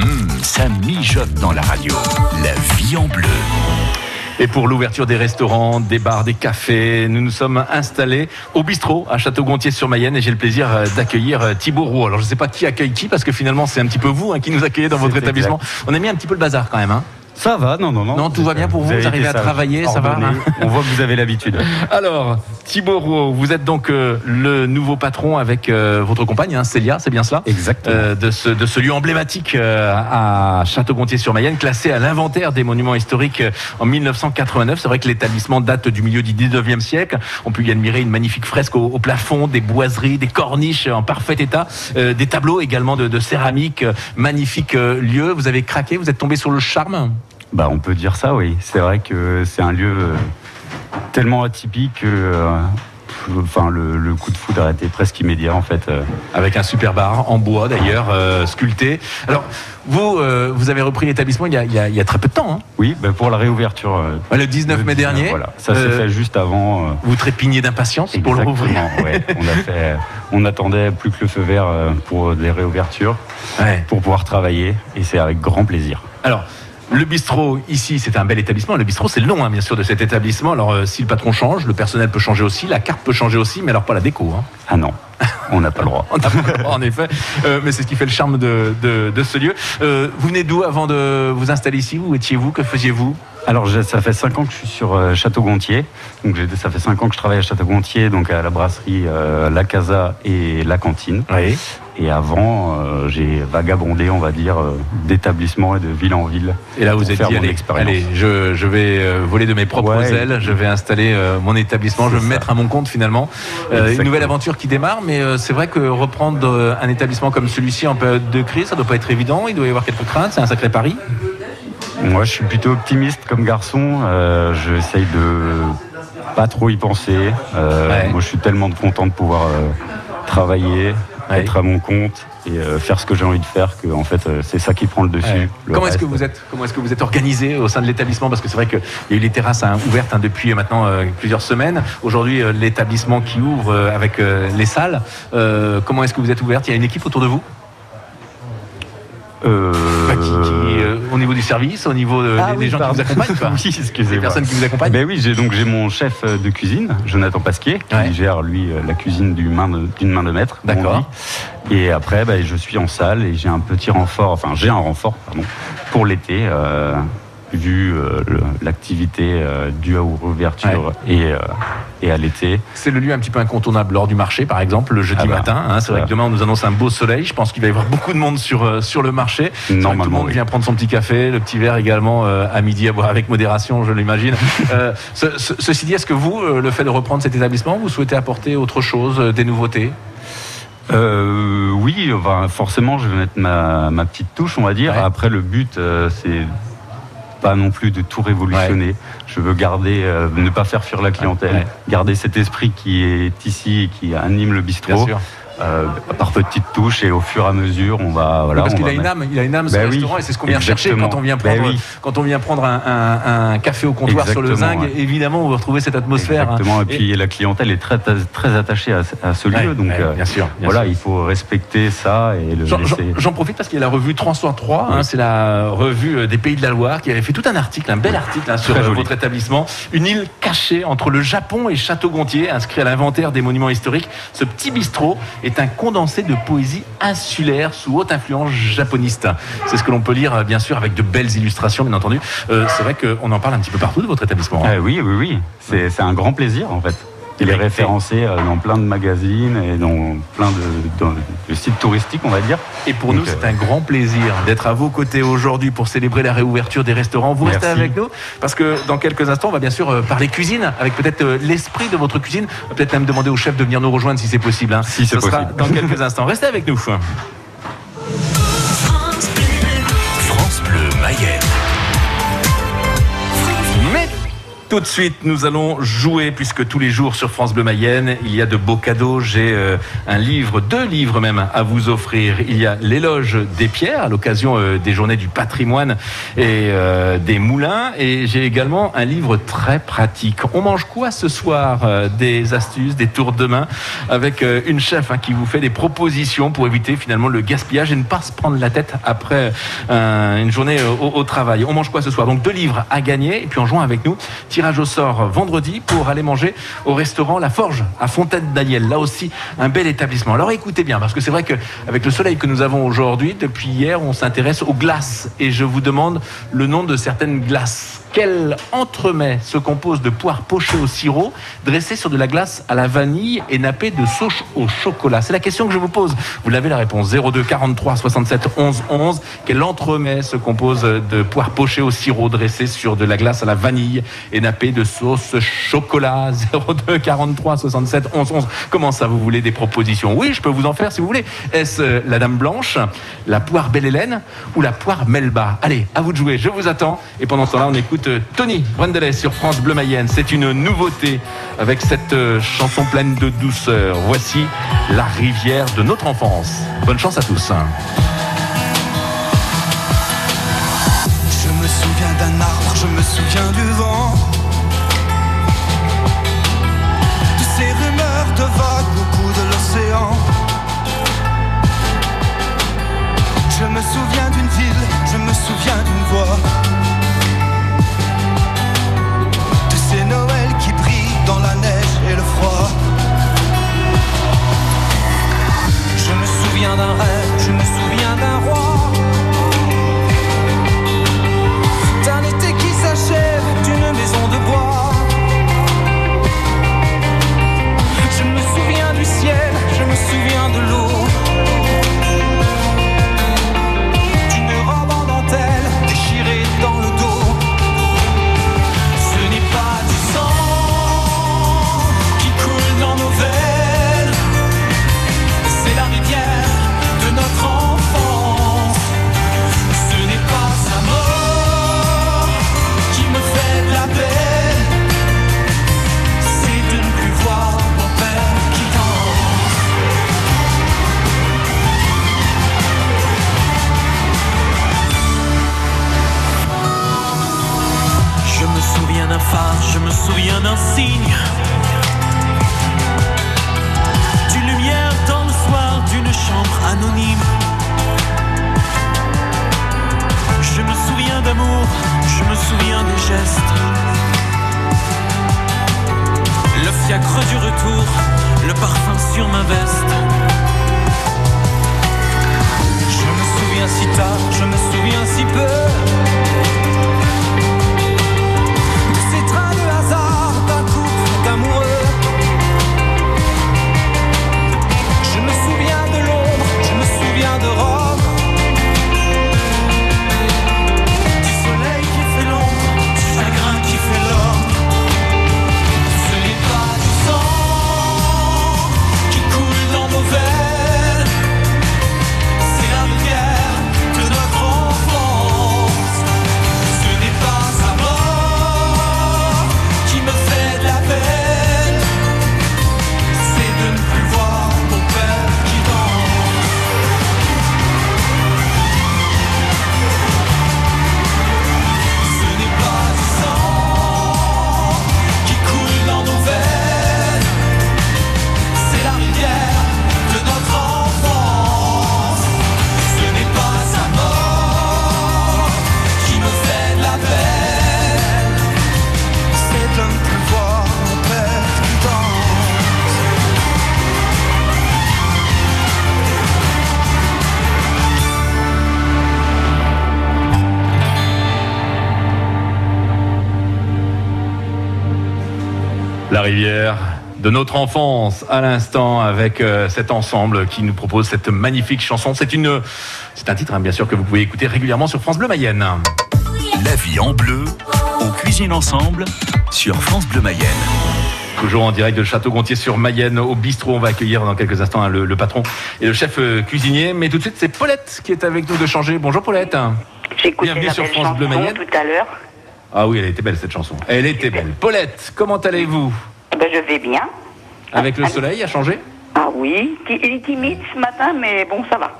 Hum, ça mijote dans la radio. La vie en bleu. Et pour l'ouverture des restaurants, des bars, des cafés, nous nous sommes installés au bistrot à Château-Gontier-sur-Mayenne et j'ai le plaisir euh, d'accueillir euh, Thibaut Roux. Alors je ne sais pas qui accueille qui parce que finalement c'est un petit peu vous hein, qui nous accueillez dans votre établissement. On a mis un petit peu le bazar quand même. Hein. Ça va, non, non, non. Non, tout va bien pour vous, vous arrivez à travailler, ça va, On voit que vous avez l'habitude. Alors Thibaut Roux, vous êtes donc euh, le nouveau patron avec euh, votre compagne hein, Célia, c'est bien cela? Exactement. Euh, de, ce, de ce lieu emblématique à Château-Gontier-sur-Mayenne, classé à l'inventaire des monuments historiques en 1989. C'est vrai que l'établissement date du milieu du 19e siècle. On peut y admirer une magnifique fresque au, au plafond, des boiseries, des corniches en parfait état, des tableaux également de, de céramique. Magnifique lieu. Vous avez craqué, vous êtes tombé sur le charme? Bah, on peut dire ça, oui. C'est vrai que c'est un lieu euh, tellement atypique que. euh, Enfin, le, le coup de foudre a été presque immédiat en fait. euh. avec un super bar en bois d'ailleurs, euh, sculpté. Alors, vous, euh, vous avez repris l'établissement il, y a- il il y a très peu de temps. hein. Oui, bah, pour la réouverture. euh, Le 19 le mai 19, dernier. Voilà, ça s'est fait juste avant. Vous trépignez d'impatience pour le rouvrir. ouais. on, a fait, on attendait plus que le feu vert pour les réouvertures, Ouais. pour pouvoir travailler, et c'est avec grand plaisir. Alors, le bistrot, ici, c'est un bel établissement. Le bistrot, c'est le nom, hein, bien sûr, de cet établissement. Alors, euh, si le patron change, le personnel peut changer aussi, la carte peut changer aussi, mais alors pas la déco. Hein. Ah non, on n'a pas le droit. On n'a pas le droit, en effet. Euh, mais c'est ce qui fait le charme de, de- de ce lieu. Euh, vous venez d'où avant de vous installer ici? Où étiez-vous Que faisiez-vous Alors, ça fait 5 ans que je suis sur Château-Gontier. Donc, ça fait 5 ans que je travaille à Château-Gontier, donc à la brasserie La Casa et la cantine. Oui. Et avant, euh, j'ai vagabondé, on va dire, euh, d'établissement et de ville en ville. Et là, vous êtes dit, allez, je, je vais euh, voler de mes propres Ouais. ailes, je vais installer mon établissement, je vais me mettre à mon compte finalement. Une nouvelle aventure qui démarre, mais c'est vrai que reprendre un établissement comme celui-ci en période de crise, ça doit pas être évident, il doit y avoir quelques craintes, c'est un sacré pari. Moi, je suis plutôt optimiste comme garçon. J'essaye de pas trop y penser. Ouais. Moi, je suis tellement content de pouvoir travailler, Ouais. être à mon compte et euh, faire ce que j'ai envie de faire que, en fait, euh, c'est ça qui prend le dessus. Ouais. Le Comment est-ce que vous êtes Comment est-ce que vous êtes organisé au sein de l'établissement? Parce que c'est vrai qu'il y a eu les terrasses hein, ouvertes hein, depuis euh, maintenant euh, plusieurs semaines. Aujourd'hui, l'établissement qui ouvre avec les salles. Comment est-ce que vous êtes ouverte? Il y a une équipe autour de vous? Bah, qui- qui, Au niveau du service, au niveau Ah des, oui, gens pardon. qui vous accompagnent quoi. oui, Les excusez-moi. personnes qui vous accompagnent Ben oui, j'ai donc j'ai mon chef euh, de cuisine, Jonathan Pasquier, qui Ouais. gère lui euh, la cuisine du main de- d'une main de maître. D'accord. Et après, ben, je suis en salle et j'ai un petit renfort, enfin j'ai un renfort pardon, pour l'été, euh, vu euh, l'activité euh, due à l'ouverture et, euh, et à l'été. C'est le lieu un petit peu incontournable lors du marché, par exemple, le jeudi Ah bah, matin. hein. c'est vrai que demain, on nous annonce un beau soleil. Je pense qu'il va y avoir beaucoup de monde sur, sur le marché. Vrai que tout le Normalement, monde oui. vient prendre son petit café, le petit verre également à midi à boire avec modération, je l'imagine. Ce- ce- ceci dit, est-ce que vous, le fait de reprendre cet établissement, vous souhaitez apporter autre chose, des nouveautés? Euh, oui, enfin, forcément, je vais mettre ma, ma petite touche, on va dire. Ouais. Après, le but, euh, c'est pas non plus de tout révolutionner. Je veux garder, euh, ne pas faire fuir la clientèle, Ouais. garder cet esprit qui est ici et qui anime le Bien bistrot. Euh, par petites touches et au fur et à mesure, on va. Voilà, Parce on qu'il a une âme, il a une âme ce Ben oui, restaurant et c'est ce qu'on vient chercher quand on vient Ben prendre, oui. quand on vient prendre un, un- un café au comptoir sur le zinc. ouais. Évidemment, on va retrouver cette atmosphère. Exactement. Et puis la clientèle est très, très attachée à, à ce Ouais, lieu. donc, ouais, euh, bien sûr. bien voilà, sûr. il faut respecter ça et le J'en- laisser. profite parce qu'il y a la revue 303, hein, Oui. c'est la revue euh, des Pays de la Loire qui avait fait tout un article, un bel article hein, sur joli. votre établissement. Une île cachée entre le Japon et Château-Gontier, inscrit à l'inventaire des monuments historiques. Ce petit bistrot est un condensé de poésie insulaire sous haute influence japoniste. C'est ce que l'on peut lire, euh, bien sûr, avec de belles illustrations, bien entendu. Euh, c'est vrai qu'on en parle un petit peu partout de votre établissement. hein. Ah oui, oui, oui. C'est un grand plaisir en fait. Il est référencé euh, dans plein de magazines et dans plein de, dans- de sites touristiques, on va dire. Et pour Donc, nous, c'est euh, un grand plaisir d'être à vos côtés aujourd'hui pour célébrer la réouverture des restaurants. Vous restez avec nous parce que dans quelques instants, on va bien sûr euh, parler cuisine avec peut-être l'esprit de votre cuisine. On va Peut-être même demander au chef de venir nous rejoindre si c'est possible. hein. Si c'est Ce sera possible. dans quelques instants. Restez avec nous. Tout de suite, nous allons jouer, puisque tous les jours sur France Bleu Mayenne, il y a de beaux cadeaux. J'ai euh, un livre, deux livres même, à vous offrir. Il y a l'éloge des pierres, à l'occasion euh, des journées du patrimoine et euh, des moulins. Et j'ai également un livre très pratique. On mange quoi ce soir Des astuces, des tours de main, avec une chef hein, qui vous fait des propositions pour éviter finalement le gaspillage et ne pas se prendre la tête après une journée au, au, travail. On mange quoi ce soir? Donc deux livres à gagner, et puis en jouant avec nous, tirage au sort vendredi pour aller manger au restaurant La Forge à Fontaine-Daniel. Là aussi, un bel établissement. Alors écoutez bien, parce que c'est vrai qu'avec le soleil que nous avons aujourd'hui, depuis hier, on s'intéresse aux glaces. Et je vous demande le nom de certaines glaces. Quel entremets se compose de poires pochées au sirop, dressées sur de la glace à la vanille et nappées de sauce au chocolat C'est la question que je vous pose. Vous l'avez la réponse 02 43 67 11 11. Quel entremets se compose de poires pochées au sirop, dressées sur de la glace à la vanille et nappées de sauce chocolat 02 43 67 11 11. Comment ça, vous voulez des propositions? Oui, je peux vous en faire si vous voulez. Est-ce euh, la Dame Blanche, la poire Belle Hélène ou la poire Melba? Allez, à vous de jouer. Je vous attends. Et pendant ce temps-là, on écoute Tony Brendelet sur France Bleu Mayenne. C'est une nouveauté avec cette euh, chanson pleine de douceur. Voici La rivière de notre enfance. Bonne chance à tous. Rivière de notre enfance à l'instant avec euh, cet ensemble qui nous propose cette magnifique chanson. C'est une, c'est un titre hein, bien sûr que vous pouvez écouter régulièrement sur France Bleu Mayenne. La vie en bleu, on cuisine ensemble sur France Bleu Mayenne. Toujours en direct de Château-Gontier sur Mayenne, au bistrot. On va accueillir dans quelques instants hein, le, patron et le chef euh, cuisinier. Mais tout de suite, c'est Paulette qui est avec nous de changer. Bonjour Paulette. J'ai écouté Bienvenue sur France Bleu Mayenne. tout à l'heure. Ah oui, elle était belle cette chanson. Elle était belle. Paulette, comment allez-vous? Ben, je vais bien. Avec le soleil a changé? Ah oui, il est timide ce matin, mais bon, ça va.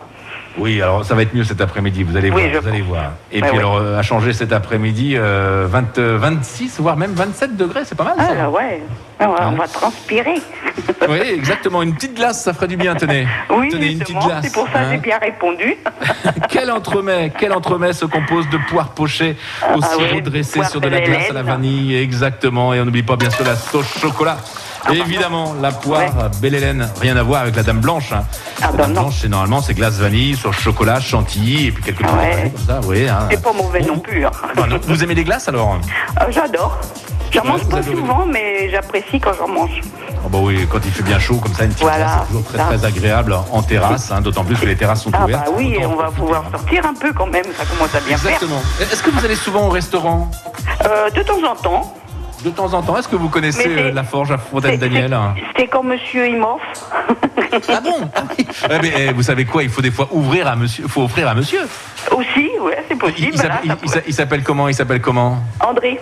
Oui, alors ça va être mieux cet après-midi, vous allez Oui, voir. Vous allez voir. Et Ouais, puis alors, euh, a changé cet après-midi, euh, 20, euh, 26, voire même 27 degrés, c'est pas mal ça. Ah ouais. On va transpirer. Oui, exactement. Une petite glace, ça ferait du bien, tenez. Oui, tenez, une petite glace. c'est pour ça que hein. j'ai bien répondu. quel entremets, quel entremets se compose de poires pochées au Ah sirop oui, dressé sur de la glace à la vanille, exactement. Et on n'oublie pas bien sûr la sauce chocolat. Ah Évidemment, la poire Belle Hélène, rien à voir avec la Dame Blanche. hein. Ah la bah Dame. Blanche, c'est normalement c'est glace vanille, sauce chocolat, chantilly et puis quelques trucs Ouais. comme ça. Oui, hein. C'est pas mauvais non plus. hein. Vous aimez les glaces alors? Ah, J'adore. J'en mange pas souvent, mais j'apprécie quand j'en mange. Oh bah oui, quand il fait bien chaud comme ça, une petite Voilà, glace, c'est toujours très très agréable en terrasse, hein, d'autant plus que les terrasses sont Ah ouvertes. bah oui, on va pouvoir sortir un peu quand même, ça commence à bien Exactement. Est-ce que vous allez souvent au restaurant? Faire. Euh, de temps en temps. De temps en temps, est-ce que vous connaissez euh, la forge à Fontaine-Daniel c'est- C'était quand monsieur il m'offre. Ah bon Ah oui. Ouais, mais, eh, Vous savez quoi Il faut des fois ouvrir à monsieur. faut offrir à monsieur. Aussi, ouais, c'est possible. il s'appelle- comment Il s'appelle comment? André.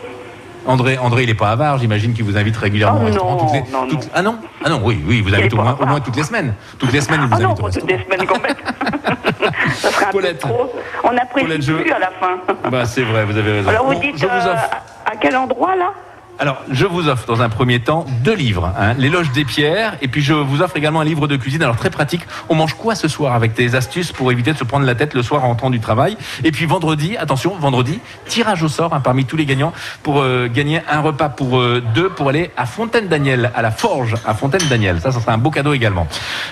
André, André, il est pas avare, j'imagine qu'il vous invite régulièrement Oh au restaurant. non, toutes les- non, toutes- non. Ah non? Ah non, oui, oui, il vous invite au moins, au moins toutes les semaines. Toutes les semaines, il vous Ah non, au toutes les semaines quand même. ça serait un Paulette. peu trop. On n'apprécie Paulette, je- plus à la fin. Bah c'est vrai, vous avez raison. Alors vous Bon, dites je vous euh, offre. à quel endroit là? Alors, je vous offre dans un premier temps deux livres, hein, L'éloge des pierres, et puis je vous offre également un livre de cuisine. Alors très pratique. On mange quoi ce soir avec des astuces pour éviter de se prendre la tête le soir en rentrant du travail? Et puis vendredi, attention, vendredi, tirage au sort hein, parmi tous les gagnants pour euh, gagner un repas pour euh, deux pour aller à Fontaine-Daniel, à la Forge à Fontaine-Daniel. Ça, ça sera un beau cadeau également.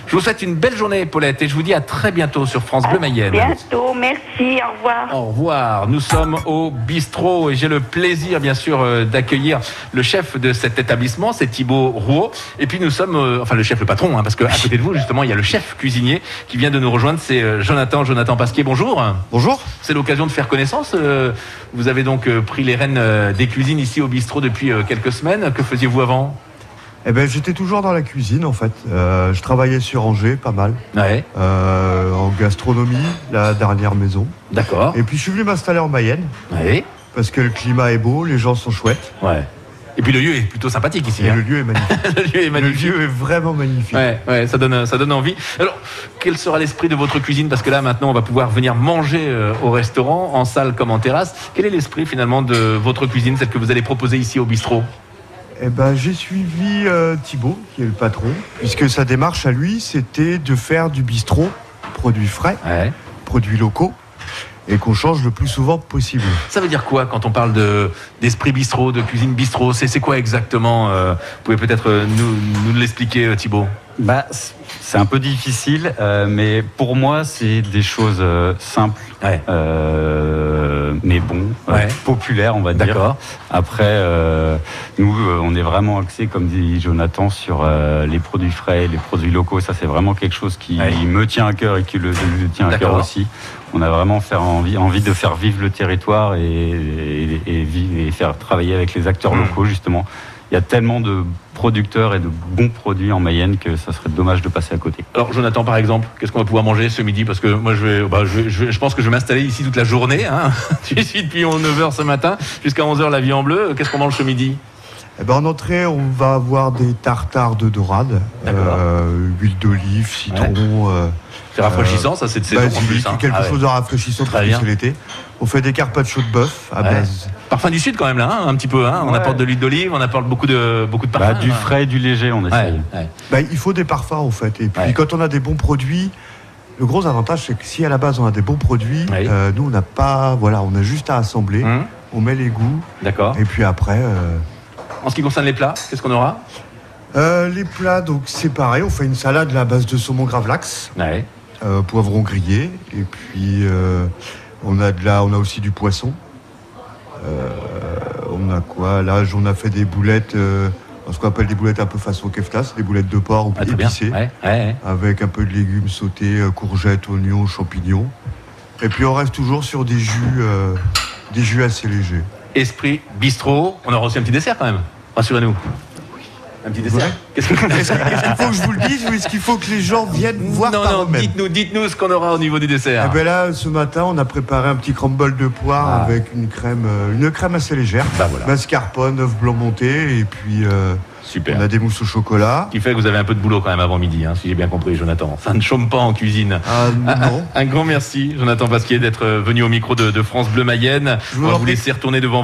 Je vous souhaite une belle journée, Paulette, et je vous dis à très bientôt sur France Bleu À Mayenne. Bientôt, merci, au revoir. Au revoir. Nous sommes au bistrot et j'ai le plaisir, bien sûr, euh, d'accueillir le chef de cet établissement, c'est Thibaut Rouault. Et puis nous sommes, euh, enfin le chef, le patron, hein, parce qu'à côté de vous, justement, il y a le chef cuisinier qui vient de nous rejoindre, c'est euh, Jonathan, Jonathan Pasquier. Bonjour. Bonjour. C'est l'occasion de faire connaissance. euh, Vous avez donc pris les rênes des cuisines ici au bistrot depuis quelques semaines. Que faisiez-vous avant? Eh ben, j'étais toujours dans la cuisine en fait. Euh, je travaillais sur Angers, pas mal, Ouais, euh, en gastronomie, la dernière maison. d'accord. Et puis je suis venu m'installer en Mayenne Ouais, parce que le climat est beau, les gens sont chouettes ouais. Et puis le lieu est plutôt sympathique ici. hein. le lieu est magnifique. Le lieu est le magnifique. lieu est vraiment magnifique. Ouais, ouais, ça donne, ça donne envie. Alors, quel sera l'esprit de votre cuisine? Parce que là, maintenant, on va pouvoir venir manger euh, au restaurant, en salle comme en terrasse. Quel est l'esprit finalement de votre cuisine, celle que vous allez proposer ici au bistrot? Eh ben, j'ai suivi euh, Thibaut, qui est le patron, puisque sa démarche à lui, c'était de faire du bistrot, produits frais, Ouais. produits locaux, et qu'on change le plus souvent possible. Ça veut dire quoi quand on parle de d'esprit bistrot, de cuisine bistrot? C'est quoi exactement euh, Vous pouvez peut-être euh, nous, nous l'expliquer, euh, Thibaut Bah, c'est un peu difficile, euh, mais pour moi, c'est des choses euh, simples, Ouais. euh, mais bon, Ouais. populaires, on va dire. Après, nous, on est vraiment axé, comme dit Jonathan, sur les produits frais, les produits locaux. Ça, c'est vraiment quelque chose qui Ouais. me tient à cœur et qui le, le tient à cœur aussi. On a vraiment faire envie, envie de faire vivre le territoire et, et, et faire travailler avec les acteurs Mm. locaux, justement. Il y a tellement de producteurs et de bons produits en Mayenne que ça serait dommage de passer à côté. Alors, Jonathan, par exemple, qu'est-ce qu'on va pouvoir manger ce midi? Parce que moi, je, vais, bah, je, pense que je vais m'installer ici toute la journée. Hein. Je suis depuis 9h ce matin jusqu'à 11h la vie en bleu. Qu'est-ce qu'on mange ce midi? Eh ben, en entrée, on va avoir des tartares de dorade, euh, huile d'olive, citron, euh, C'est rafraîchissant, ça, c'est de saison en basilic, plus. hein. quelque Ah ouais. chose de rafraîchissant Très parce que bien. c'est l'été. On fait des carpaccio de bœuf à Ouais. base. Parfum du Sud quand même là, hein, un petit peu. Hein. On Ouais. apporte de l'huile d'olive, on apporte beaucoup de, beaucoup de parfums. Bah, du hein. frais et du léger, on essaye. Ouais, ouais. Bah, il faut des parfums en fait. Et puis Ouais. quand on a des bons produits, le gros avantage c'est que si à la base on a des bons produits, Oui. euh, nous on n'a pas, voilà, on a juste à assembler, Hum, on met les goûts D'accord. et puis après. euh, En ce qui concerne les plats, qu'est-ce qu'on aura? Euh, les plats, donc c'est pareil, on fait une salade là, à base de saumon gravlax, Ouais. euh, poivron grillé, et puis euh, on a de la, on a aussi du poisson. Euh, on a quoi? Là, on a fait des boulettes, euh, ce qu'on appelle des boulettes un peu façon keftas, des boulettes de porc ou Ah, épicées. Ouais, ouais. avec un peu de légumes sautés, euh, courgettes, oignons, champignons. Et puis on reste toujours sur des jus, euh, des jus assez légers. Esprit bistrot. On aura aussi un petit dessert quand même. Rassurez-nous. Un petit dessert. Qu'est-ce que Est-ce qu'il est-ce qu'il faut que je vous le dise ou est-ce qu'il faut que les gens viennent voir Non, par non, eux-mêmes dites-nous, dites-nous ce qu'on aura au niveau du dessert. Eh ben là, ce matin, on a préparé un petit crumble de poire Ah. avec une crème, euh, une crème assez légère. Bah voilà. Mascarpone, œuf blanc monté, et puis euh, Super. on a des mousses au chocolat. Ce qui fait que vous avez un peu de boulot quand même avant midi, hein, si j'ai bien compris, Jonathan. Ça ne chôme pas en cuisine. Ah Un- non. Un, grand merci, Jonathan Pasquier, d'être venu au micro de, de France Bleu Mayenne. Je vous vous prie. laisser retourner devant